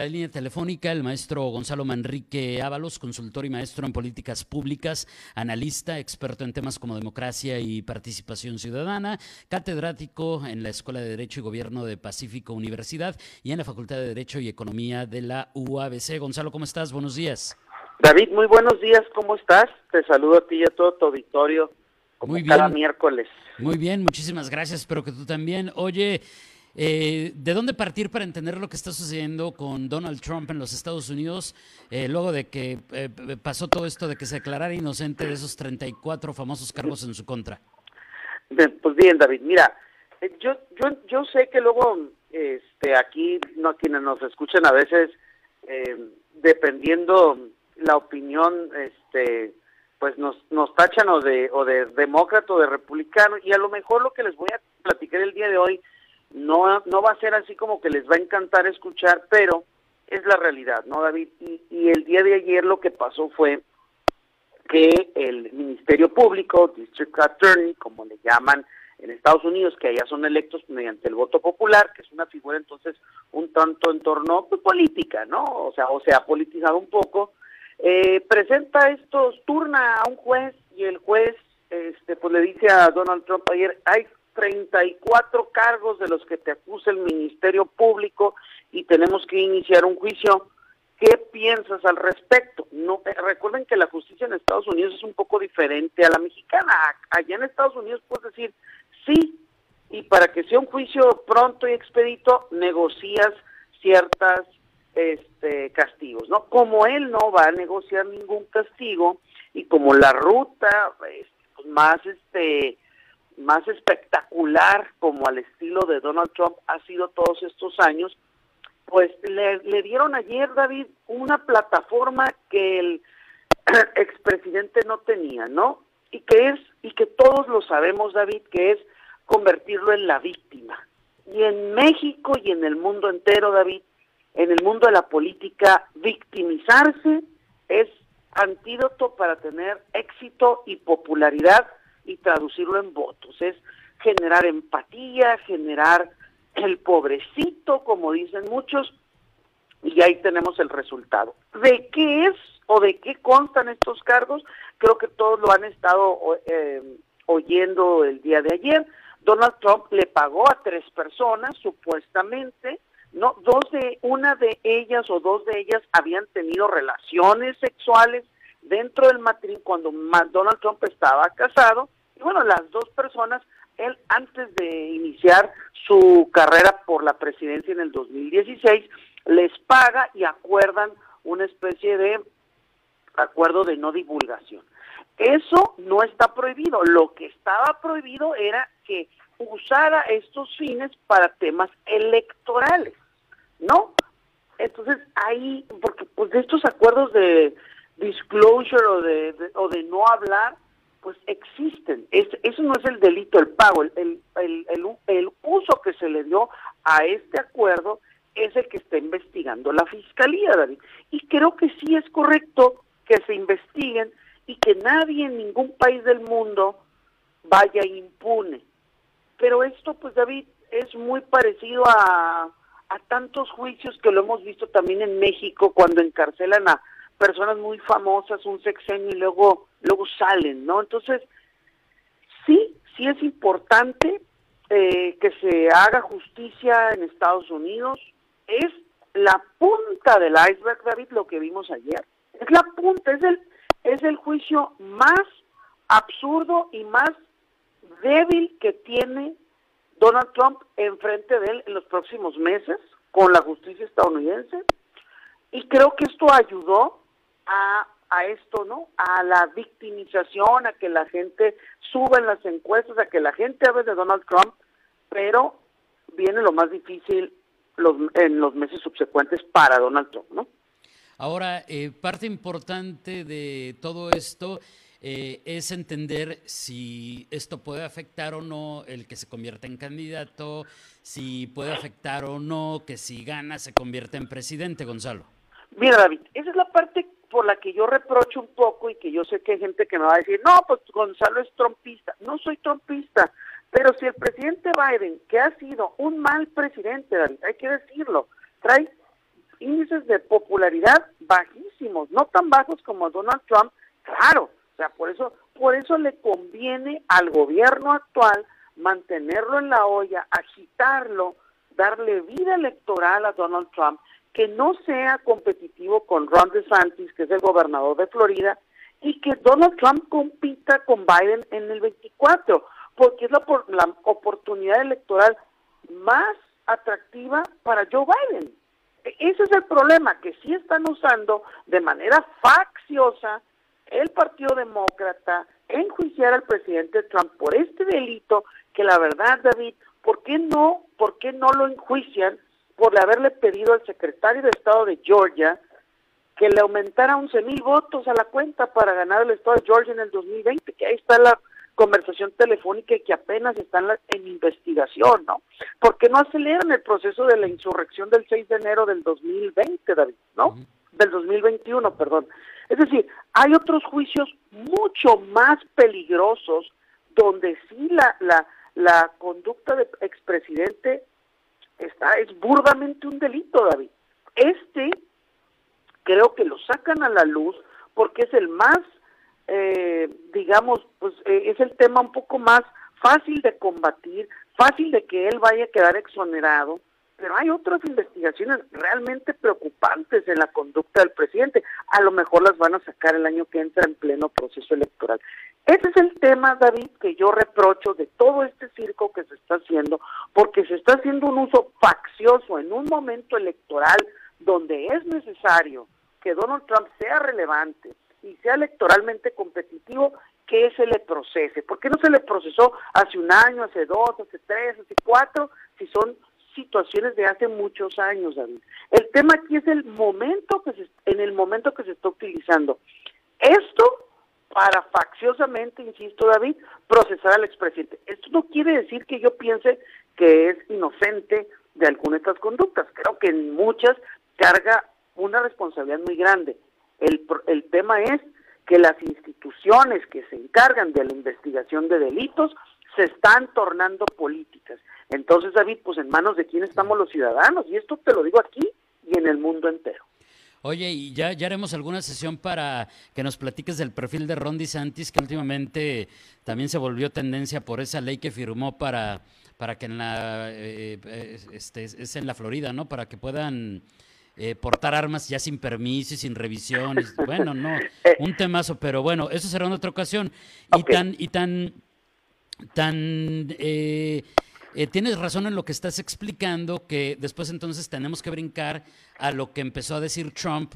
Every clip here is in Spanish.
la línea telefónica, el maestro Gonzalo Manrique Ábalos, consultor y maestro en políticas públicas, analista, experto en temas como democracia y participación ciudadana, catedrático en la Escuela de Derecho y Gobierno de Pacífico Universidad y en la Facultad de Derecho y Economía de la UABC. Gonzalo, ¿cómo estás? Buenos días. David, muy buenos días, ¿cómo estás? Te saludo a ti y a todo tu auditorio como Muy cada bien. miércoles. Muy bien, muchísimas gracias, espero que tú también. Oye, eh, ¿de dónde partir para entender lo que está sucediendo con Donald Trump en los Estados Unidos eh, luego de que eh, pasó todo esto de que se declarara inocente de esos 34 famosos cargos en su contra? Pues bien, David, mira, eh, yo yo yo sé que luego este aquí no quienes nos escuchan a veces eh, dependiendo la opinión este pues nos nos tachan o de o de demócrata o de republicano y a lo mejor lo que les voy a platicar el día de hoy no no va a ser así como que les va a encantar escuchar, pero es la realidad, ¿no, David? Y, y el día de ayer lo que pasó fue que el Ministerio Público, District Attorney, como le llaman en Estados Unidos, que allá son electos mediante el voto popular, que es una figura entonces un tanto en torno pues, política, ¿no? O sea, o sea, politizado un poco, eh, presenta estos, turna a un juez y el juez este pues le dice a Donald Trump ayer, hay 34 cargos de los que te acusa el Ministerio Público y tenemos que iniciar un juicio. ¿Qué piensas al respecto? No, eh, recuerden que la justicia en Estados Unidos es un poco diferente a la mexicana. Allá en Estados Unidos puedes decir sí y para que sea un juicio pronto y expedito negocias ciertas este castigos, ¿no? Como él no va a negociar ningún castigo y como la ruta este, pues, más este más espectacular como al estilo de Donald Trump ha sido todos estos años, pues le, le dieron ayer, David, una plataforma que el expresidente no tenía, ¿no? Y que es, y que todos lo sabemos, David, que es convertirlo en la víctima. Y en México y en el mundo entero, David, en el mundo de la política, victimizarse es antídoto para tener éxito y popularidad y traducirlo en votos. Es generar empatía, generar el pobrecito, como dicen muchos, y ahí tenemos el resultado. ¿De qué es o de qué constan estos cargos? Creo que todos lo han estado eh, oyendo el día de ayer. Donald Trump le pagó a tres personas, supuestamente, no, dos de, una de ellas o dos de ellas habían tenido relaciones sexuales dentro del matrimonio cuando Donald Trump estaba casado. Y bueno, las dos personas, él antes de iniciar su carrera por la presidencia en el 2016, les paga y acuerdan una especie de acuerdo de no divulgación. Eso no está prohibido. Lo que estaba prohibido era que usara estos fines para temas electorales, ¿no? Entonces ahí, porque pues de estos acuerdos de disclosure o de, o de no hablar, pues existen. Es, eso no es el delito, el pago, el, el, el, el, el uso que se le dio a este acuerdo es el que está investigando la fiscalía, David. Y creo que sí es correcto que se investiguen y que nadie en ningún país del mundo vaya impune. Pero esto, pues David, es muy parecido a, a tantos juicios que lo hemos visto también en México cuando encarcelan a personas muy famosas un sexenio y luego luego salen, ¿no? Entonces, sí, sí es importante eh, que se haga justicia en Estados Unidos. Es la punta del iceberg, David, lo que vimos ayer. Es la punta, es el, es el juicio más absurdo y más débil que tiene Donald Trump enfrente de él en los próximos meses con la justicia estadounidense. Y creo que esto ayudó a, a esto, ¿no? A la victimización, a que la gente suba en las encuestas, a que la gente hable de Donald Trump, pero viene lo más difícil los, en los meses subsecuentes para Donald Trump, ¿no? Ahora, eh, parte importante de todo esto eh, es entender si esto puede afectar o no el que se convierta en candidato, si puede afectar o no que si gana se convierta en presidente, Gonzalo. Mira, David, esa es la parte por la que yo reprocho un poco y que yo sé que hay gente que me va a decir, no, pues Gonzalo es trompista. No soy trompista, pero si el presidente Biden, que ha sido un mal presidente, hay que decirlo, trae índices de popularidad bajísimos, no tan bajos como Donald Trump, claro, o sea, por eso, por eso le conviene al gobierno actual mantenerlo en la olla, agitarlo, darle vida electoral a Donald Trump, que no sea competitivo con Ron DeSantis, que es el gobernador de Florida, y que Donald Trump compita con Biden en el 24, porque es la, la oportunidad electoral más atractiva para Joe Biden. E, ese es el problema, que sí están usando de manera facciosa el Partido Demócrata enjuiciar al presidente Trump por este delito que la verdad, David, ¿por qué no, por qué no lo enjuician por haberle pedido al secretario de Estado de Georgia que le aumentara 11 mil votos a la cuenta para ganar el Estado de Georgia en el 2020? Que ahí está la conversación telefónica y que apenas están en investigación, ¿no? ¿Por qué no aceleran el proceso de la insurrección del 6 de enero del 2020, David, ¿no? Del 2021, perdón. Es decir, hay otros juicios mucho más peligrosos donde sí la, la, la conducta del expresidente está, es burdamente un delito, David. Este creo que lo sacan a la luz porque es el más eh, digamos, pues eh, es el tema un poco más fácil de combatir, fácil de que él vaya a quedar exonerado, pero hay otras investigaciones realmente preocupantes en la conducta del presidente. A lo mejor las van a sacar el año que entra en pleno proceso electoral. Ese es el tema, David, que yo reprocho de todo este circo que se está haciendo, porque se está haciendo un uso faccioso en un momento electoral donde es necesario que Donald Trump sea relevante, y sea electoralmente competitivo, que se le procese. ¿Por qué no se le procesó hace un año, hace dos, hace tres, hace cuatro, si son situaciones de hace muchos años, David? El tema aquí es el momento que se, en el momento que se está utilizando. Esto para facciosamente, insisto David, procesar al expresidente. Esto no quiere decir que yo piense que es inocente de alguna de estas conductas. Creo que en muchas carga una responsabilidad muy grande. El, el tema es que las instituciones que se encargan de la investigación de delitos se están tornando políticas. Entonces, David, pues en manos de quién estamos los ciudadanos, y esto te lo digo aquí y en el mundo entero. Oye, y ya, ya haremos alguna sesión para que nos platiques del perfil de Ron DeSantis, que últimamente también se volvió tendencia por esa ley que firmó para, para que en la, eh, eh, este, es en la Florida, ¿no? Para que puedan eh, portar armas ya sin permiso y sin revisiones. Bueno, no, un temazo, pero bueno, eso será en otra ocasión. Y tan, y tan, tan, eh, tienes razón en lo que estás explicando, que después entonces tenemos que brincar a lo que empezó a decir Trump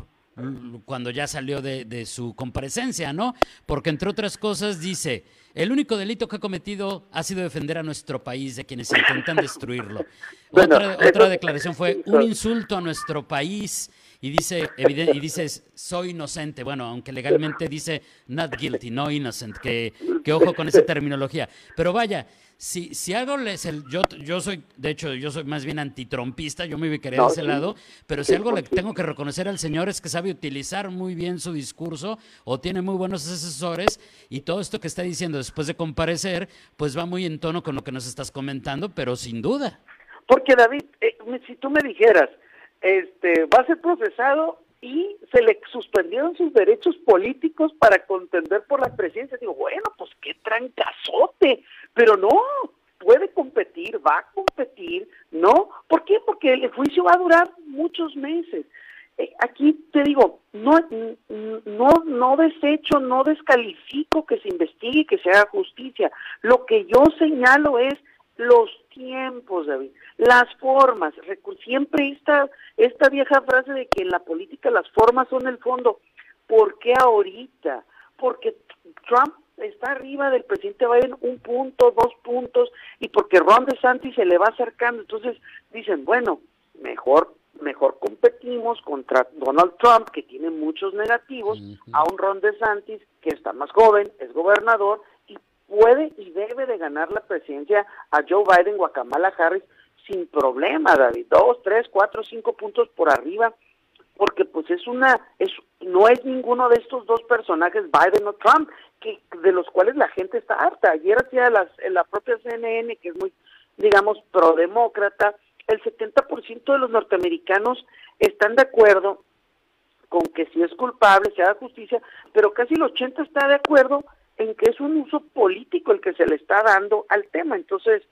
cuando ya salió de, su comparecencia, ¿no? Porque entre otras cosas dice, el único delito que ha cometido ha sido defender a nuestro país de quienes intentan destruirlo. otra, otra declaración fue un insulto a nuestro país y dice, y dice, soy inocente. Bueno, aunque legalmente dice not guilty, no innocent, que, que ojo con esa terminología. Pero vaya, si, si algo les... El, yo, yo soy, de hecho, yo soy más bien antitrompista, yo me ubicaría de ese lado, pero si algo le tengo que reconocer al señor es que sabe utilizar muy bien su discurso o tiene muy buenos asesores y todo esto que está diciendo después de comparecer, pues va muy en tono con lo que nos estás comentando, pero sin duda. Porque David, eh, si tú me dijeras, este, va a ser procesado y se le suspendieron sus derechos políticos para contender por la presidencia. Digo, bueno, pues qué trancazote, pero no, puede competir, va a competir, ¿no? ¿Por qué? Porque el juicio va a durar muchos meses. Eh, aquí te digo, no, no, no desecho, no descalifico que se investigue que se haga justicia. Lo que yo señalo es los tiempos, David, las formas. Siempre esta, esta vieja frase de que en la política las formas son el fondo. ¿Por qué ahorita? Porque Trump está arriba del presidente Biden un punto, dos puntos, y porque Ron DeSantis se le va acercando. Entonces dicen, bueno, mejor mejor competimos contra Donald Trump, que tiene muchos negativos, a un Ron DeSantis, que está más joven, es gobernador, puede y debe de ganar la presidencia a Joe Biden o a Kamala Harris sin problema, David, dos, tres, cuatro, cinco puntos por arriba. porque pues es una, es, no es ninguno de estos dos personajes, Biden o Trump, que, de los cuales la gente está harta. Ayer hacía las, la propia CNN, que es muy, digamos, prodemócrata, el 70% de los norteamericanos están de acuerdo con que si es culpable se haga justicia, pero casi el 80 está de acuerdo en que es un uso político el que se le está dando al tema. Entonces,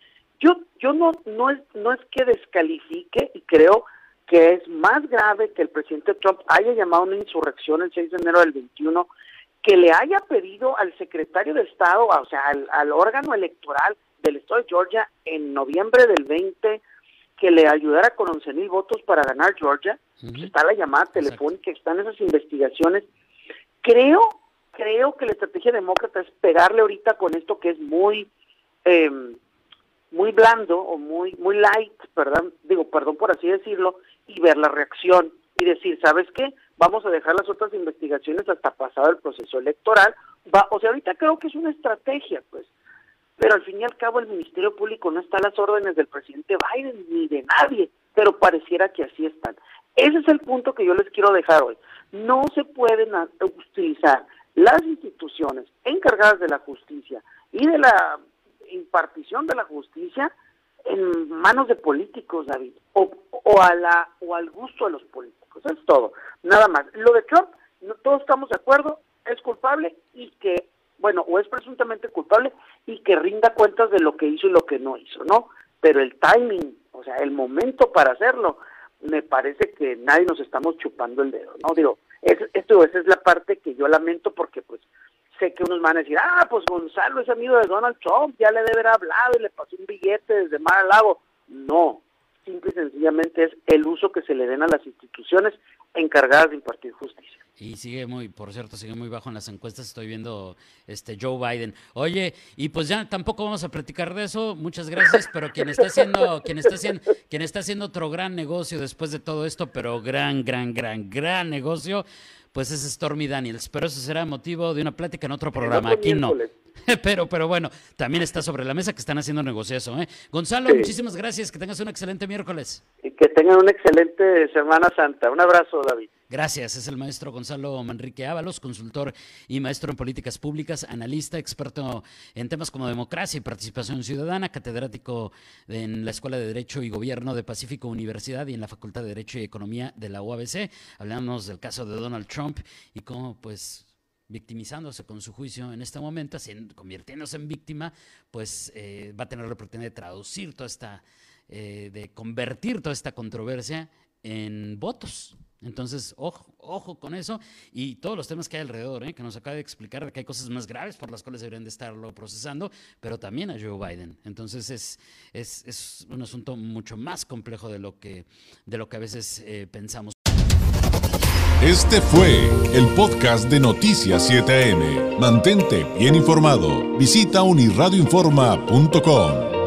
yo yo no no es no es que descalifique y creo que es más grave que el presidente Trump haya llamado una insurrección el 6 de enero del 21, que le haya pedido al secretario de Estado, o sea, al, órgano electoral del Estado de Georgia en noviembre del 20 que le ayudara con 11 mil votos para ganar Georgia. Está la llamada telefónica, están esas investigaciones. Creo, creo que la estrategia demócrata es pegarle ahorita con esto que es muy, eh, muy blando o muy, muy light, perdón, digo, perdón por así decirlo, y ver la reacción y decir, ¿sabes qué? Vamos a dejar las otras investigaciones hasta pasado el proceso electoral. Va, o sea, ahorita creo que es una estrategia, pues pero al fin y al cabo el Ministerio Público no está a las órdenes del presidente Biden ni de nadie, pero pareciera que así están. Ese es el punto que yo les quiero dejar hoy. No se pueden utilizar las instituciones encargadas de la justicia y de la impartición de la justicia en manos de políticos, David, o, o, a la, o al gusto de los políticos. es todo. Nada más. Lo de Trump, todos estamos de acuerdo, es culpable y que bueno, o es presuntamente culpable y que rinda cuentas de lo que hizo y lo que no hizo, ¿no? Pero el timing, o sea, el momento para hacerlo, me parece que nadie nos estamos chupando el dedo, ¿no? Digo, esto, esa es la parte que yo lamento porque pues sé que unos van a decir, ah, pues Gonzalo es amigo de Donald Trump, ya le debe haber hablado y le pasó un billete desde Mar al Lago. No, simple y sencillamente es el uso que se le den a las instituciones encargadas de impartir justicia. Y sigue muy, por cierto, sigue muy bajo en las encuestas. Estoy viendo este Joe Biden. Oye, y pues ya tampoco vamos a platicar de eso. Muchas gracias. Pero quien está haciendo, quien está haciendo, quien está haciendo otro gran negocio después de todo esto, pero gran, gran, gran, gran negocio, pues es Stormy Daniels. Pero eso será motivo de una plática en otro programa. Aquí no. Pero, pero bueno, también está sobre la mesa que están haciendo negociazo. ¿eh? Gonzalo, muchísimas gracias. Que tengas un excelente miércoles. Y que tengan una excelente Semana Santa. Un abrazo, David. Gracias. Es el maestro Gonzalo Manrique Ábalos, consultor y maestro en políticas públicas, analista, experto en temas como democracia y participación ciudadana, catedrático en la Escuela de Derecho y Gobierno de Pacífico Universidad y en la Facultad de Derecho y Economía de la UABC. Hablamos del caso de Donald Trump y cómo, pues, victimizándose con su juicio en este momento, convirtiéndose en víctima, pues eh, va a tener la oportunidad de traducir toda esta, eh, de convertir toda esta controversia en votos. Entonces, ojo, ojo con eso y todos los temas que hay alrededor, ¿eh? que nos acaba de explicar que hay cosas más graves por las cuales deberían de estarlo procesando, pero también a Joe Biden. Entonces es, es, es un asunto mucho más complejo de lo que, de lo que a veces pensamos. Este fue el podcast de Noticias 7am. Mantente bien informado. Visita unirradioinforma.com.